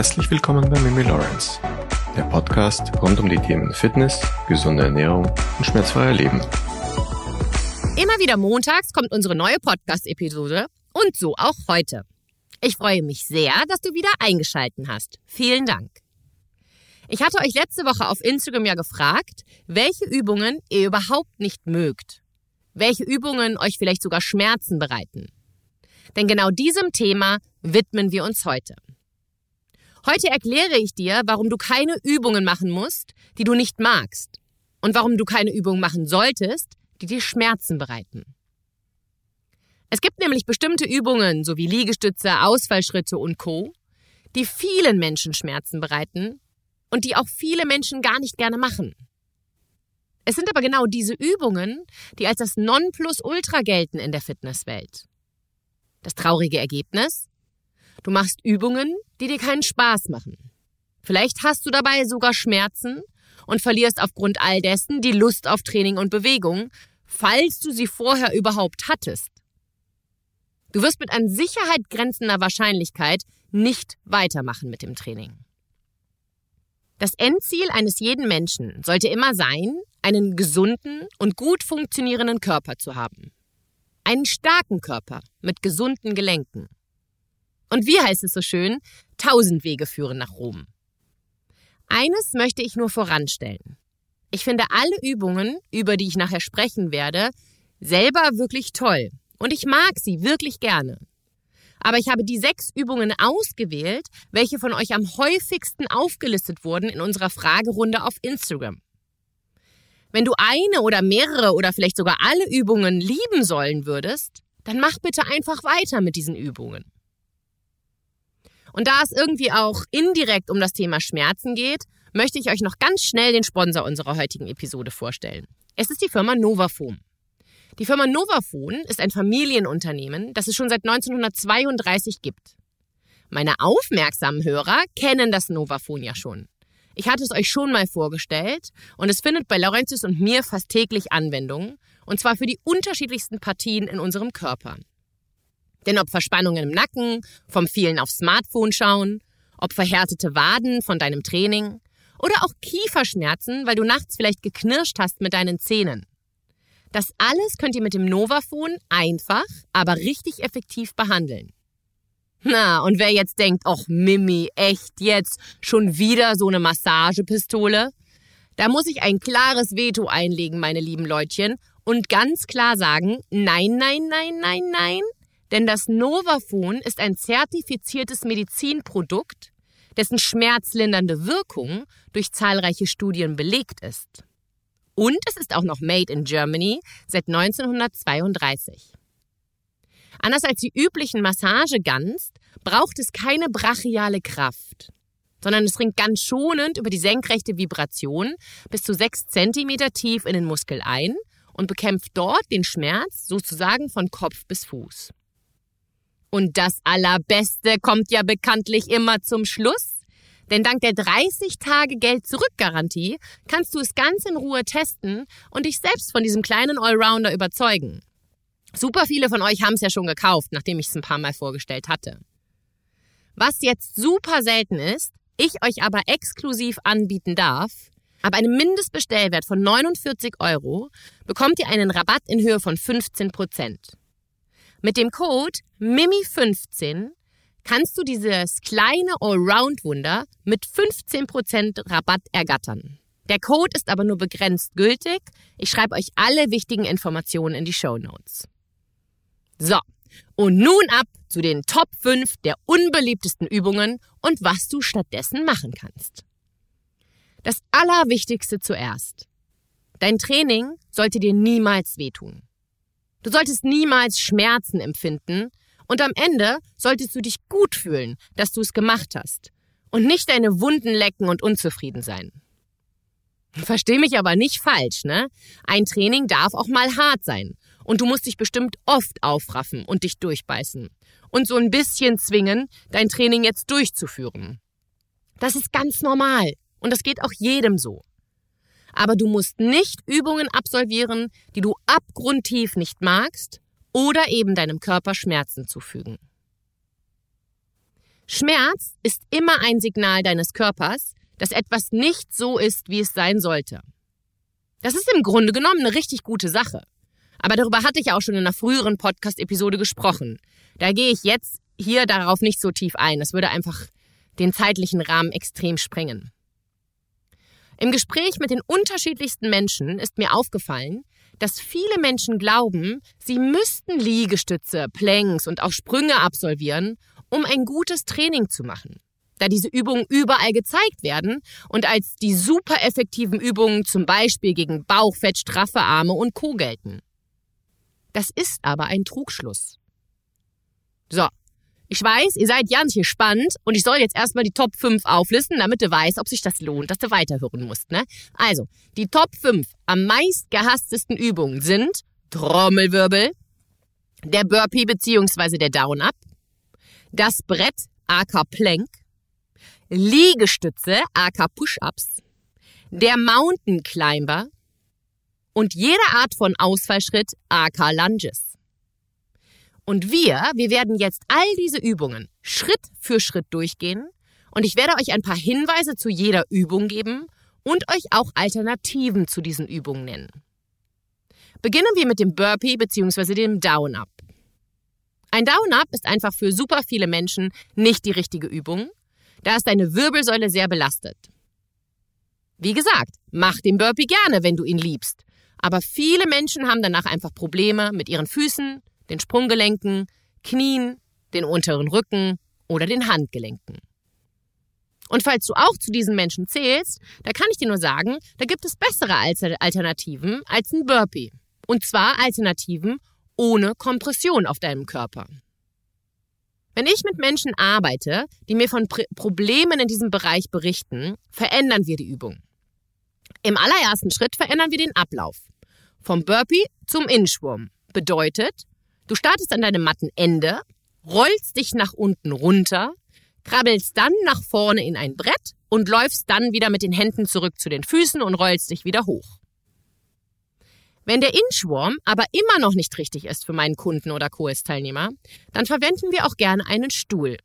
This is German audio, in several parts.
Herzlich willkommen bei Mimi Lawrence, der Podcast rund um die Themen Fitness, gesunde Ernährung und schmerzfreier Leben. Immer wieder montags kommt unsere neue Podcast-Episode und so auch heute. Ich freue mich sehr, dass du wieder eingeschalten hast. Vielen Dank. Ich hatte euch letzte Woche auf Instagram ja gefragt, welche Übungen ihr überhaupt nicht mögt. Welche Übungen euch vielleicht sogar Schmerzen bereiten. Denn genau diesem Thema widmen wir uns heute. Heute erkläre ich dir, warum du keine Übungen machen musst, die du nicht magst. Und warum du keine Übungen machen solltest, die dir Schmerzen bereiten. Es gibt nämlich bestimmte Übungen, so wie Liegestütze, Ausfallschritte und Co., die vielen Menschen Schmerzen bereiten und die auch viele Menschen gar nicht gerne machen. Es sind aber genau diese Übungen, die als das Nonplusultra gelten in der Fitnesswelt. Das traurige Ergebnis? Du machst Übungen, die dir keinen Spaß machen. Vielleicht hast du dabei sogar Schmerzen und verlierst aufgrund all dessen die Lust auf Training und Bewegung, falls du sie vorher überhaupt hattest. Du wirst mit an Sicherheit grenzender Wahrscheinlichkeit nicht weitermachen mit dem Training. Das Endziel eines jeden Menschen sollte immer sein, einen gesunden und gut funktionierenden Körper zu haben. Einen starken Körper mit gesunden Gelenken. Und wie heißt es so schön? Tausend Wege führen nach Rom. Eines möchte ich nur voranstellen. Ich finde alle Übungen, über die ich nachher sprechen werde, selber wirklich toll. Und ich mag sie wirklich gerne. Aber ich habe die sechs Übungen ausgewählt, welche von euch am häufigsten aufgelistet wurden in unserer Fragerunde auf Instagram. Wenn du eine oder mehrere oder vielleicht sogar alle Übungen lieben sollen würdest, dann mach bitte einfach weiter mit diesen Übungen. Und da es irgendwie auch indirekt um das Thema Schmerzen geht, möchte ich euch noch ganz schnell den Sponsor unserer heutigen Episode vorstellen. Es ist die Firma Novafoam. Die Firma Novaphone ist ein Familienunternehmen, das es schon seit 1932 gibt. Meine aufmerksamen Hörer kennen das Novaphone ja schon. Ich hatte es euch schon mal vorgestellt und es findet bei Laurentius und mir fast täglich Anwendung, und zwar für die unterschiedlichsten Partien in unserem Körper. Denn ob Verspannungen im Nacken, vom vielen aufs Smartphone schauen, ob verhärtete Waden von deinem Training oder auch Kieferschmerzen, weil du nachts vielleicht geknirscht hast mit deinen Zähnen. Das alles könnt ihr mit dem Novaphone einfach, aber richtig effektiv behandeln. Na, und wer jetzt denkt, ach Mimi, echt jetzt schon wieder so eine Massagepistole? Da muss ich ein klares Veto einlegen, meine lieben Leutchen, und ganz klar sagen, nein, nein, nein, nein, nein, denn das Novaphone ist ein zertifiziertes Medizinprodukt, dessen schmerzlindernde Wirkung durch zahlreiche Studien belegt ist. Und es ist auch noch Made in Germany seit 1932. Anders als die üblichen Massageguns braucht es keine brachiale Kraft, sondern es dringt ganz schonend über die senkrechte Vibration bis zu 6 cm tief in den Muskel ein und bekämpft dort den Schmerz sozusagen von Kopf bis Fuß. Und das Allerbeste kommt ja bekanntlich immer zum Schluss. Denn dank der 30 Tage Geld-Zurück-Garantie kannst du es ganz in Ruhe testen und dich selbst von diesem kleinen Allrounder überzeugen. Super viele von euch haben es ja schon gekauft, nachdem ich es ein paar Mal vorgestellt hatte. Was jetzt super selten ist, ich euch aber exklusiv anbieten darf, ab einem Mindestbestellwert von 49 Euro bekommt ihr einen Rabatt in Höhe von 15 Prozent. Mit dem Code MIMI15 kannst du dieses kleine Allround-Wunder mit 15% Rabatt ergattern. Der Code ist aber nur begrenzt gültig. Ich schreibe euch alle wichtigen Informationen in die Show Notes. So, und nun ab zu den Top 5 der unbeliebtesten Übungen und was du stattdessen machen kannst. Das Allerwichtigste zuerst. Dein Training sollte dir niemals wehtun. Du solltest niemals Schmerzen empfinden und am Ende solltest du dich gut fühlen, dass du es gemacht hast und nicht deine Wunden lecken und unzufrieden sein. Versteh mich aber nicht falsch, ne? Ein Training darf auch mal hart sein. Und du musst dich bestimmt oft aufraffen und dich durchbeißen. Und so ein bisschen zwingen, dein Training jetzt durchzuführen. Das ist ganz normal. Und das geht auch jedem so aber du musst nicht Übungen absolvieren, die du abgrundtief nicht magst oder eben deinem Körper Schmerzen zufügen. Schmerz ist immer ein Signal deines Körpers, dass etwas nicht so ist, wie es sein sollte. Das ist im Grunde genommen eine richtig gute Sache. Aber darüber hatte ich auch schon in einer früheren Podcast-Episode gesprochen. Da gehe ich jetzt hier darauf nicht so tief ein. Das würde einfach den zeitlichen Rahmen extrem sprengen. Im Gespräch mit den unterschiedlichsten Menschen ist mir aufgefallen, dass viele Menschen glauben, sie müssten Liegestütze, Planks und auch Sprünge absolvieren, um ein gutes Training zu machen. Da diese Übungen überall gezeigt werden und als die super effektiven Übungen zum Beispiel gegen Bauchfett, straffe Arme und Co. gelten. Das ist aber ein Trugschluss. So, ich weiß, ihr seid ganz gespannt und ich soll jetzt erstmal die Top 5 auflisten, damit du weißt, ob sich das lohnt, dass du weiterhören musst. Ne? Also, die Top 5 am meist gehasstesten Übungen sind Trommelwirbel, der Burpee bzw. der Down-Up, das Brett aka Plank, Liegestütze aka Push-Ups, der Mountain Climber und jede Art von Ausfallschritt aka Lunges. Und wir, wir werden jetzt all diese Übungen Schritt für Schritt durchgehen und ich werde euch ein paar Hinweise zu jeder Übung geben und euch auch Alternativen zu diesen Übungen nennen. Beginnen wir mit dem Burpee bzw. dem Down-Up. Ein Down-Up ist einfach für super viele Menschen nicht die richtige Übung, da ist deine Wirbelsäule sehr belastet. Wie gesagt, mach den Burpee gerne, wenn du ihn liebst. Aber viele Menschen haben danach einfach Probleme mit ihren Füßen, den Sprunggelenken, Knien, den unteren Rücken oder den Handgelenken. Und falls du auch zu diesen Menschen zählst, da kann ich dir nur sagen, da gibt es bessere Alternativen als ein Burpee. Und zwar Alternativen ohne Kompression auf deinem Körper. Wenn ich mit Menschen arbeite, die mir von Problemen in diesem Bereich berichten, verändern wir die Übung. Im allerersten Schritt verändern wir den Ablauf. Vom Burpee zum Inchworm. Bedeutet, Du startest an deinem Mattenende, rollst dich nach unten runter, krabbelst dann nach vorne in ein Brett und läufst dann wieder mit den Händen zurück zu den Füßen und rollst dich wieder hoch. Wenn der Inchworm aber immer noch nicht richtig ist für meinen Kunden oder Kurs-Teilnehmer, dann verwenden wir auch gerne einen Stuhl.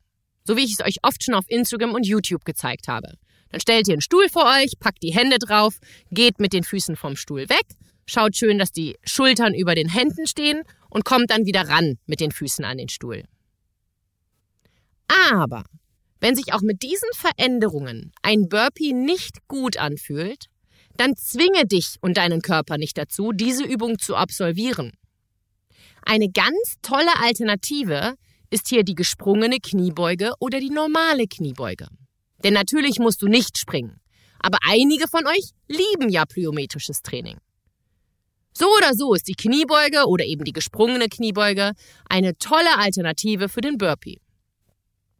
So wie ich es euch oft schon auf Instagram und YouTube gezeigt habe. Dann stellt ihr einen Stuhl vor euch, packt die Hände drauf, geht mit den Füßen vom Stuhl weg, schaut schön, dass die Schultern über den Händen stehen und kommt dann wieder ran mit den Füßen an den Stuhl. Aber wenn sich auch mit diesen Veränderungen ein Burpee nicht gut anfühlt, dann zwinge dich und deinen Körper nicht dazu, diese Übung zu absolvieren. Eine ganz tolle Alternative ist hier die gesprungene Kniebeuge oder die normale Kniebeuge. Denn natürlich musst du nicht springen. Aber einige von euch lieben ja plyometrisches Training. So oder so ist die Kniebeuge oder eben die gesprungene Kniebeuge eine tolle Alternative für den Burpee.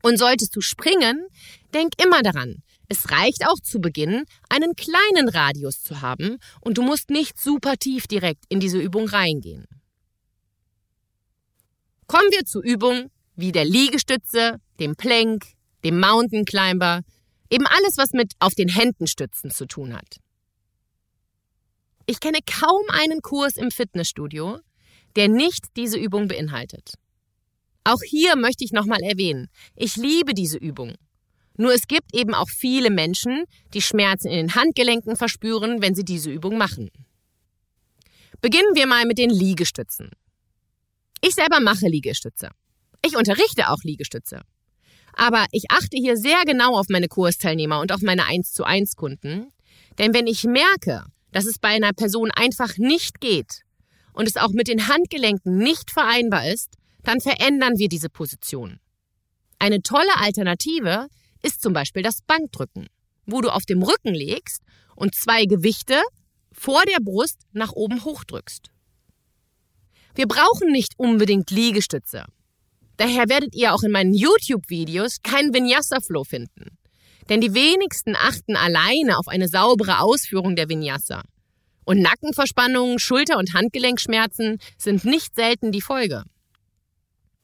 Und solltest du springen, denk immer daran, es reicht auch zu Beginn, einen kleinen Radius zu haben und du musst nicht super tief direkt in diese Übung reingehen. Kommen wir zur Übung wie der Liegestütze, dem Plank, dem Mountain Climber, eben alles, was mit auf den Händen stützen zu tun hat. Ich kenne kaum einen Kurs im Fitnessstudio, der nicht diese Übung beinhaltet. Auch hier möchte ich nochmal erwähnen, ich liebe diese Übung. Nur es gibt eben auch viele Menschen, die Schmerzen in den Handgelenken verspüren, wenn sie diese Übung machen. Beginnen wir mal mit den Liegestützen. Ich selber mache Liegestütze. Ich unterrichte auch Liegestütze. Aber ich achte hier sehr genau auf meine Kursteilnehmer und auf meine 1 zu 1 Kunden. Denn wenn ich merke, dass es bei einer Person einfach nicht geht und es auch mit den Handgelenken nicht vereinbar ist, dann verändern wir diese Position. Eine tolle Alternative ist zum Beispiel das Bankdrücken, wo du auf dem Rücken legst und zwei Gewichte vor der Brust nach oben hochdrückst. Wir brauchen nicht unbedingt Liegestütze. Daher werdet ihr auch in meinen YouTube-Videos keinen Vinyasa-Flow finden. Denn die wenigsten achten alleine auf eine saubere Ausführung der Vinyasa. Und Nackenverspannungen, Schulter- und Handgelenkschmerzen sind nicht selten die Folge.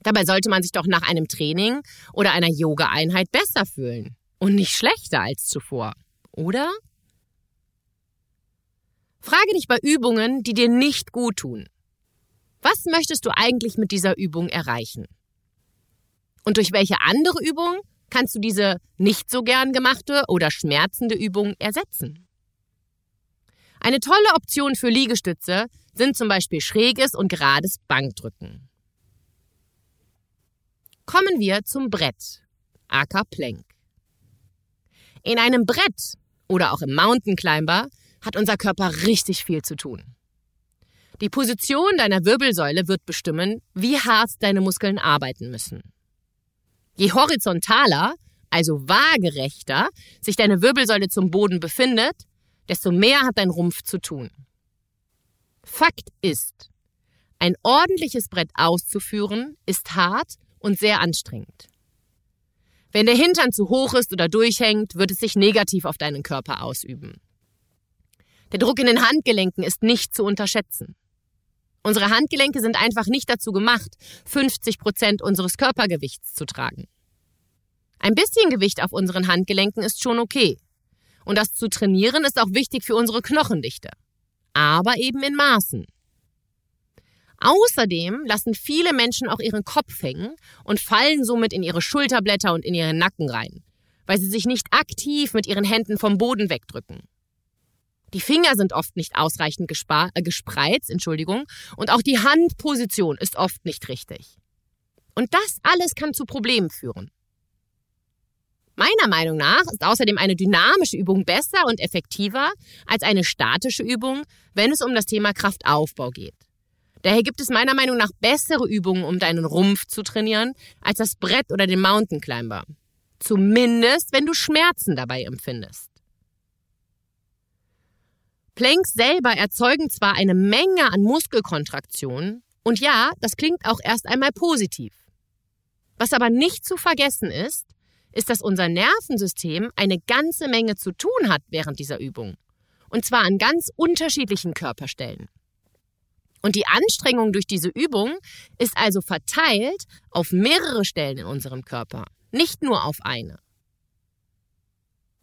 Dabei sollte man sich doch nach einem Training oder einer Yoga-Einheit besser fühlen und nicht schlechter als zuvor, oder? Frage dich bei Übungen, die dir nicht gut tun. Was möchtest du eigentlich mit dieser Übung erreichen? Und durch welche andere Übung kannst du diese nicht so gern gemachte oder schmerzende Übung ersetzen. Eine tolle Option für Liegestütze sind zum Beispiel schräges und gerades Bankdrücken. Kommen wir zum Brett, aka Plank. In einem Brett oder auch im Mountain Climber hat unser Körper richtig viel zu tun. Die Position deiner Wirbelsäule wird bestimmen, wie hart deine Muskeln arbeiten müssen. Je horizontaler, also waagerechter, sich deine Wirbelsäule zum Boden befindet, desto mehr hat dein Rumpf zu tun. Fakt ist, ein ordentliches Brett auszuführen ist hart und sehr anstrengend. Wenn der Hintern zu hoch ist oder durchhängt, wird es sich negativ auf deinen Körper ausüben. Der Druck in den Handgelenken ist nicht zu unterschätzen. Unsere Handgelenke sind einfach nicht dazu gemacht, 50 Prozent unseres Körpergewichts zu tragen. Ein bisschen Gewicht auf unseren Handgelenken ist schon okay. Und das zu trainieren ist auch wichtig für unsere Knochendichte. Aber eben in Maßen. Außerdem lassen viele Menschen auch ihren Kopf hängen und fallen somit in ihre Schulterblätter und in ihren Nacken rein, weil sie sich nicht aktiv mit ihren Händen vom Boden wegdrücken. Die Finger sind oft nicht ausreichend äh, gespreizt, Entschuldigung, und auch die Handposition ist oft nicht richtig. Und das alles kann zu Problemen führen. Meiner Meinung nach ist außerdem eine dynamische Übung besser und effektiver als eine statische Übung, wenn es um das Thema Kraftaufbau geht. Daher gibt es meiner Meinung nach bessere Übungen, um deinen Rumpf zu trainieren, als das Brett oder den Mountain Climber. Zumindest, wenn du Schmerzen dabei empfindest. Planks selber erzeugen zwar eine Menge an Muskelkontraktionen, und ja, das klingt auch erst einmal positiv. Was aber nicht zu vergessen ist, ist, dass unser Nervensystem eine ganze Menge zu tun hat während dieser Übung. Und zwar an ganz unterschiedlichen Körperstellen. Und die Anstrengung durch diese Übung ist also verteilt auf mehrere Stellen in unserem Körper, nicht nur auf eine.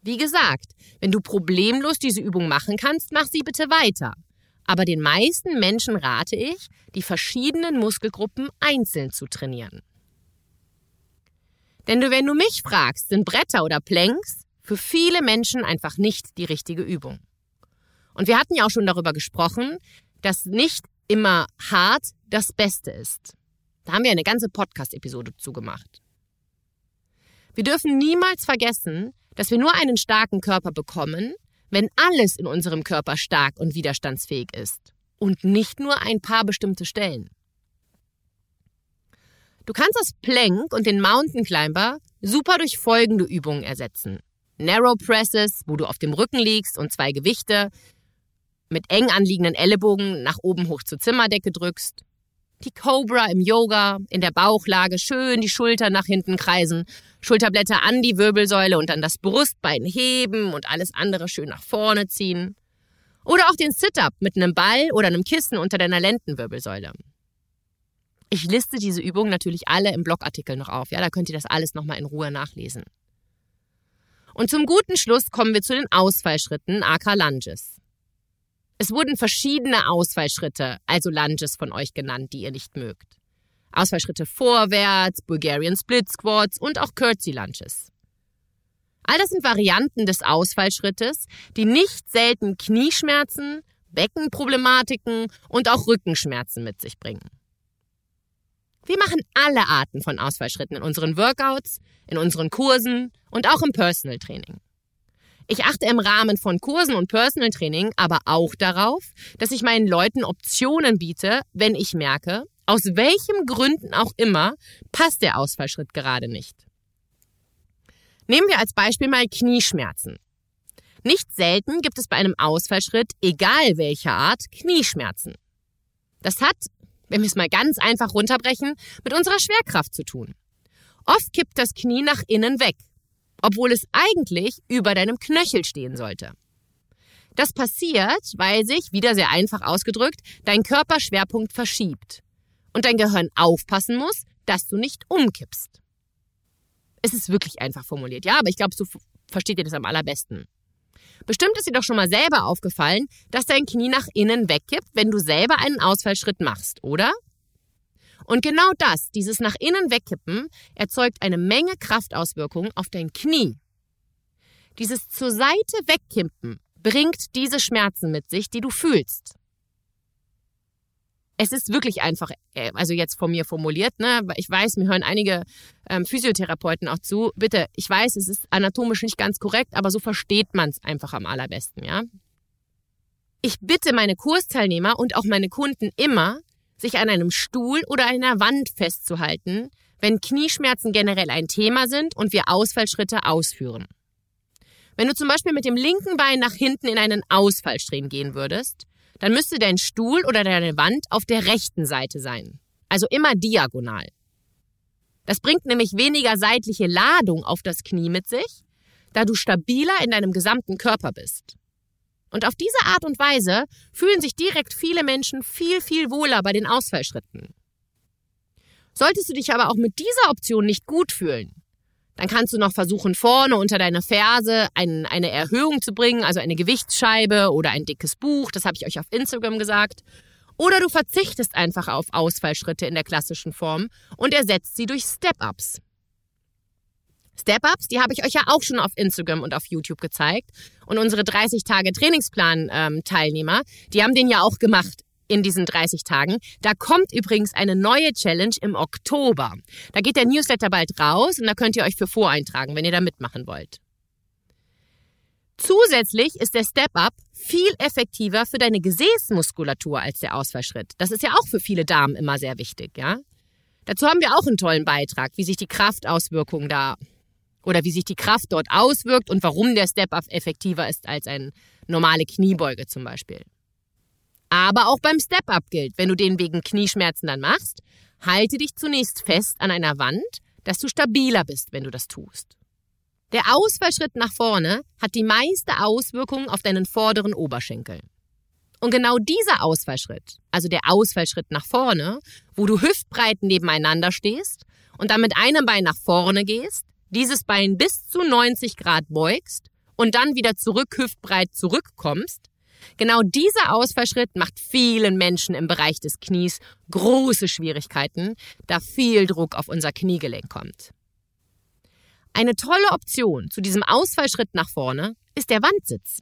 Wie gesagt, wenn du problemlos diese Übung machen kannst, mach sie bitte weiter. Aber den meisten Menschen rate ich, die verschiedenen Muskelgruppen einzeln zu trainieren. Denn wenn du mich fragst, sind Bretter oder Planks für viele Menschen einfach nicht die richtige Übung. Und wir hatten ja auch schon darüber gesprochen, dass nicht immer hart das Beste ist. Da haben wir eine ganze Podcast-Episode zugemacht. Wir dürfen niemals vergessen, dass wir nur einen starken Körper bekommen, wenn alles in unserem Körper stark und widerstandsfähig ist und nicht nur ein paar bestimmte Stellen. Du kannst das Plank und den Mountain Climber super durch folgende Übungen ersetzen. Narrow Presses, wo du auf dem Rücken liegst und zwei Gewichte, mit eng anliegenden Ellenbogen nach oben hoch zur Zimmerdecke drückst. Die Cobra im Yoga, in der Bauchlage schön die Schultern nach hinten kreisen, Schulterblätter an die Wirbelsäule und dann das Brustbein heben und alles andere schön nach vorne ziehen. Oder auch den Sit-Up mit einem Ball oder einem Kissen unter deiner Lendenwirbelsäule. Ich liste diese Übungen natürlich alle im Blogartikel noch auf, ja, da könnt ihr das alles nochmal in Ruhe nachlesen. Und zum guten Schluss kommen wir zu den Ausfallschritten, aka Lunges. Es wurden verschiedene Ausfallschritte, also Lunges von euch genannt, die ihr nicht mögt. Ausfallschritte vorwärts, Bulgarian Split Squats und auch Curtsy Lunges. All das sind Varianten des Ausfallschrittes, die nicht selten Knieschmerzen, Beckenproblematiken und auch Rückenschmerzen mit sich bringen. Wir machen alle Arten von Ausfallschritten in unseren Workouts, in unseren Kursen und auch im Personal Training. Ich achte im Rahmen von Kursen und Personal Training aber auch darauf, dass ich meinen Leuten Optionen biete, wenn ich merke, aus welchen Gründen auch immer, passt der Ausfallschritt gerade nicht. Nehmen wir als Beispiel mal Knieschmerzen. Nicht selten gibt es bei einem Ausfallschritt, egal welcher Art, Knieschmerzen. Das hat, wenn wir es mal ganz einfach runterbrechen, mit unserer Schwerkraft zu tun. Oft kippt das Knie nach innen weg obwohl es eigentlich über deinem Knöchel stehen sollte. Das passiert, weil sich, wieder sehr einfach ausgedrückt, dein Körperschwerpunkt verschiebt und dein Gehirn aufpassen muss, dass du nicht umkippst. Es ist wirklich einfach formuliert, ja, aber ich glaube, so versteht ihr das am allerbesten. Bestimmt ist dir doch schon mal selber aufgefallen, dass dein Knie nach innen wegkippt, wenn du selber einen Ausfallschritt machst, oder? Und genau das, dieses nach innen wegkippen, erzeugt eine Menge Kraftauswirkungen auf dein Knie. Dieses zur Seite wegkippen bringt diese Schmerzen mit sich, die du fühlst. Es ist wirklich einfach, äh, also jetzt von mir formuliert, ne? Ich weiß, mir hören einige ähm, Physiotherapeuten auch zu. Bitte, ich weiß, es ist anatomisch nicht ganz korrekt, aber so versteht man es einfach am allerbesten, ja? Ich bitte meine Kursteilnehmer und auch meine Kunden immer, sich an einem Stuhl oder einer Wand festzuhalten, wenn Knieschmerzen generell ein Thema sind und wir Ausfallschritte ausführen. Wenn du zum Beispiel mit dem linken Bein nach hinten in einen Ausfallstehen gehen würdest, dann müsste dein Stuhl oder deine Wand auf der rechten Seite sein. Also immer diagonal. Das bringt nämlich weniger seitliche Ladung auf das Knie mit sich, da du stabiler in deinem gesamten Körper bist. Und auf diese Art und Weise fühlen sich direkt viele Menschen viel, viel wohler bei den Ausfallschritten. Solltest du dich aber auch mit dieser Option nicht gut fühlen, dann kannst du noch versuchen, vorne unter deine Ferse ein, eine Erhöhung zu bringen, also eine Gewichtsscheibe oder ein dickes Buch, das habe ich euch auf Instagram gesagt. Oder du verzichtest einfach auf Ausfallschritte in der klassischen Form und ersetzt sie durch Step-Ups. Step-Ups, die habe ich euch ja auch schon auf Instagram und auf YouTube gezeigt. Und unsere 30 Tage Trainingsplan-Teilnehmer, die haben den ja auch gemacht in diesen 30 Tagen. Da kommt übrigens eine neue Challenge im Oktober. Da geht der Newsletter bald raus und da könnt ihr euch für voreintragen, wenn ihr da mitmachen wollt. Zusätzlich ist der Step-Up viel effektiver für deine Gesäßmuskulatur als der Ausfallschritt. Das ist ja auch für viele Damen immer sehr wichtig, ja? Dazu haben wir auch einen tollen Beitrag, wie sich die Kraftauswirkungen da oder wie sich die Kraft dort auswirkt und warum der Step-Up effektiver ist als eine normale Kniebeuge zum Beispiel. Aber auch beim Step-Up gilt, wenn du den wegen Knieschmerzen dann machst, halte dich zunächst fest an einer Wand, dass du stabiler bist, wenn du das tust. Der Ausfallschritt nach vorne hat die meiste Auswirkung auf deinen vorderen Oberschenkel. Und genau dieser Ausfallschritt, also der Ausfallschritt nach vorne, wo du hüftbreit nebeneinander stehst und dann mit einem Bein nach vorne gehst, dieses Bein bis zu 90 Grad beugst und dann wieder zurück hüftbreit zurückkommst, genau dieser Ausfallschritt macht vielen Menschen im Bereich des Knies große Schwierigkeiten, da viel Druck auf unser Kniegelenk kommt. Eine tolle Option zu diesem Ausfallschritt nach vorne ist der Wandsitz.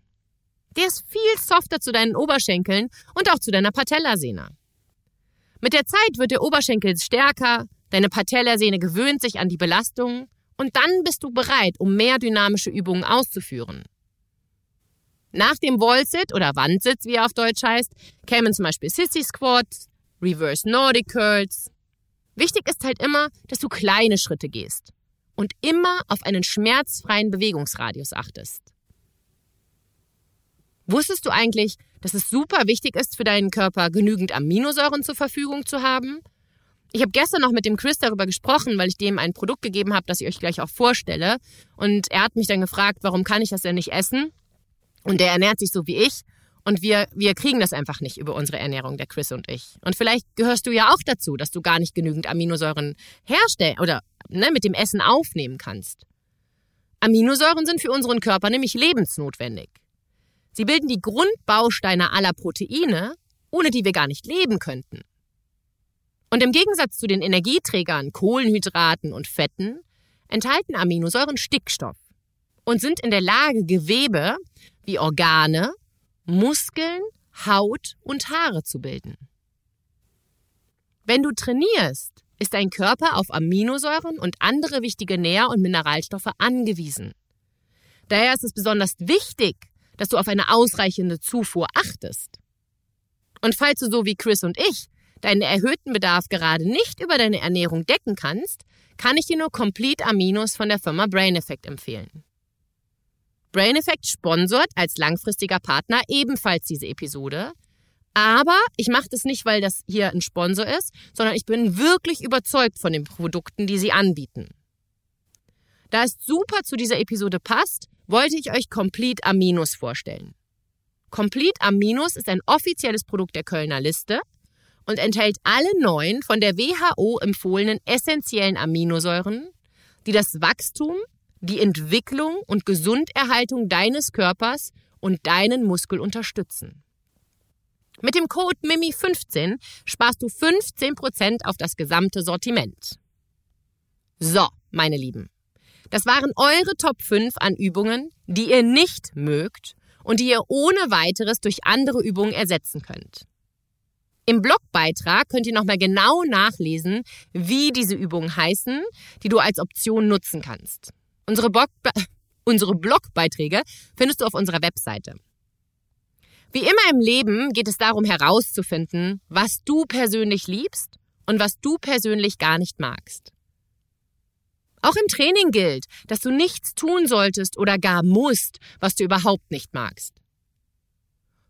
Der ist viel softer zu deinen Oberschenkeln und auch zu deiner Patellasehne. Mit der Zeit wird der Oberschenkel stärker, deine Patellasehne gewöhnt sich an die Belastungen und dann bist du bereit, um mehr dynamische Übungen auszuführen. Nach dem Wallsit oder Wandsitz, wie er auf Deutsch heißt, kämen zum Beispiel Sissy Squats, Reverse Nordic Curls. Wichtig ist halt immer, dass du kleine Schritte gehst und immer auf einen schmerzfreien Bewegungsradius achtest. Wusstest du eigentlich, dass es super wichtig ist für deinen Körper, genügend Aminosäuren zur Verfügung zu haben? Ich habe gestern noch mit dem Chris darüber gesprochen, weil ich dem ein Produkt gegeben habe, das ich euch gleich auch vorstelle. Und er hat mich dann gefragt, warum kann ich das denn nicht essen? Und der ernährt sich so wie ich. Und wir, wir kriegen das einfach nicht über unsere Ernährung, der Chris und ich. Und vielleicht gehörst du ja auch dazu, dass du gar nicht genügend Aminosäuren herstellen oder ne, mit dem Essen aufnehmen kannst. Aminosäuren sind für unseren Körper nämlich lebensnotwendig. Sie bilden die Grundbausteine aller Proteine, ohne die wir gar nicht leben könnten. Und im Gegensatz zu den Energieträgern, Kohlenhydraten und Fetten, enthalten Aminosäuren Stickstoff und sind in der Lage, Gewebe wie Organe, Muskeln, Haut und Haare zu bilden. Wenn du trainierst, ist dein Körper auf Aminosäuren und andere wichtige Nähr- und Mineralstoffe angewiesen. Daher ist es besonders wichtig, dass du auf eine ausreichende Zufuhr achtest. Und falls du so wie Chris und ich deinen erhöhten Bedarf gerade nicht über deine Ernährung decken kannst, kann ich dir nur Complete Aminos von der Firma Brain Effect empfehlen. Brain Effect sponsort als langfristiger Partner ebenfalls diese Episode. Aber ich mache das nicht, weil das hier ein Sponsor ist, sondern ich bin wirklich überzeugt von den Produkten, die sie anbieten. Da es super zu dieser Episode passt, wollte ich euch Complete Aminos vorstellen. Complete Aminos ist ein offizielles Produkt der Kölner Liste und enthält alle neun von der WHO empfohlenen essentiellen Aminosäuren, die das Wachstum, die Entwicklung und Gesunderhaltung deines Körpers und deinen Muskel unterstützen. Mit dem Code MIMI15 sparst du 15% auf das gesamte Sortiment. So, meine Lieben. Das waren eure Top 5 an Übungen, die ihr nicht mögt und die ihr ohne weiteres durch andere Übungen ersetzen könnt. Im Blogbeitrag könnt ihr nochmal genau nachlesen, wie diese Übungen heißen, die du als Option nutzen kannst. Unsere, Blog unsere Blogbeiträge findest du auf unserer Webseite. Wie immer im Leben geht es darum herauszufinden, was du persönlich liebst und was du persönlich gar nicht magst. Auch im Training gilt, dass du nichts tun solltest oder gar musst, was du überhaupt nicht magst.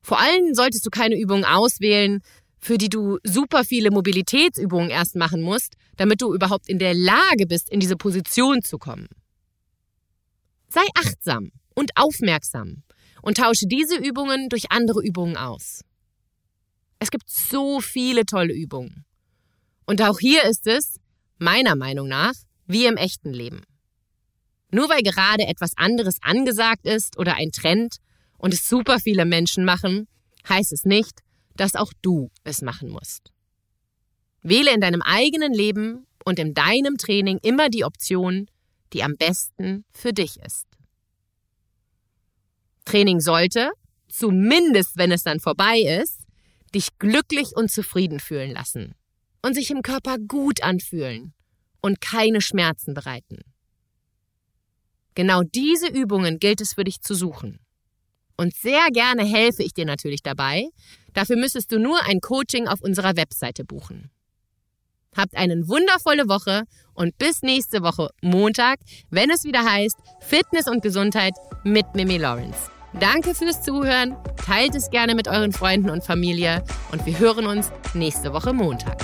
Vor allem solltest du keine Übungen auswählen, für die du super viele Mobilitätsübungen erst machen musst, damit du überhaupt in der Lage bist, in diese Position zu kommen. Sei achtsam und aufmerksam und tausche diese Übungen durch andere Übungen aus. Es gibt so viele tolle Übungen. Und auch hier ist es, meiner Meinung nach, wie im echten Leben. Nur weil gerade etwas anderes angesagt ist oder ein Trend und es super viele Menschen machen, heißt es nicht, dass auch du es machen musst. Wähle in deinem eigenen Leben und in deinem Training immer die Option, die am besten für dich ist. Training sollte, zumindest wenn es dann vorbei ist, dich glücklich und zufrieden fühlen lassen und sich im Körper gut anfühlen und keine Schmerzen bereiten. Genau diese Übungen gilt es für dich zu suchen. Und sehr gerne helfe ich dir natürlich dabei. Dafür müsstest du nur ein Coaching auf unserer Webseite buchen. Habt eine wundervolle Woche und bis nächste Woche Montag, wenn es wieder heißt Fitness und Gesundheit mit Mimi Lawrence. Danke fürs Zuhören, teilt es gerne mit euren Freunden und Familie und wir hören uns nächste Woche Montag.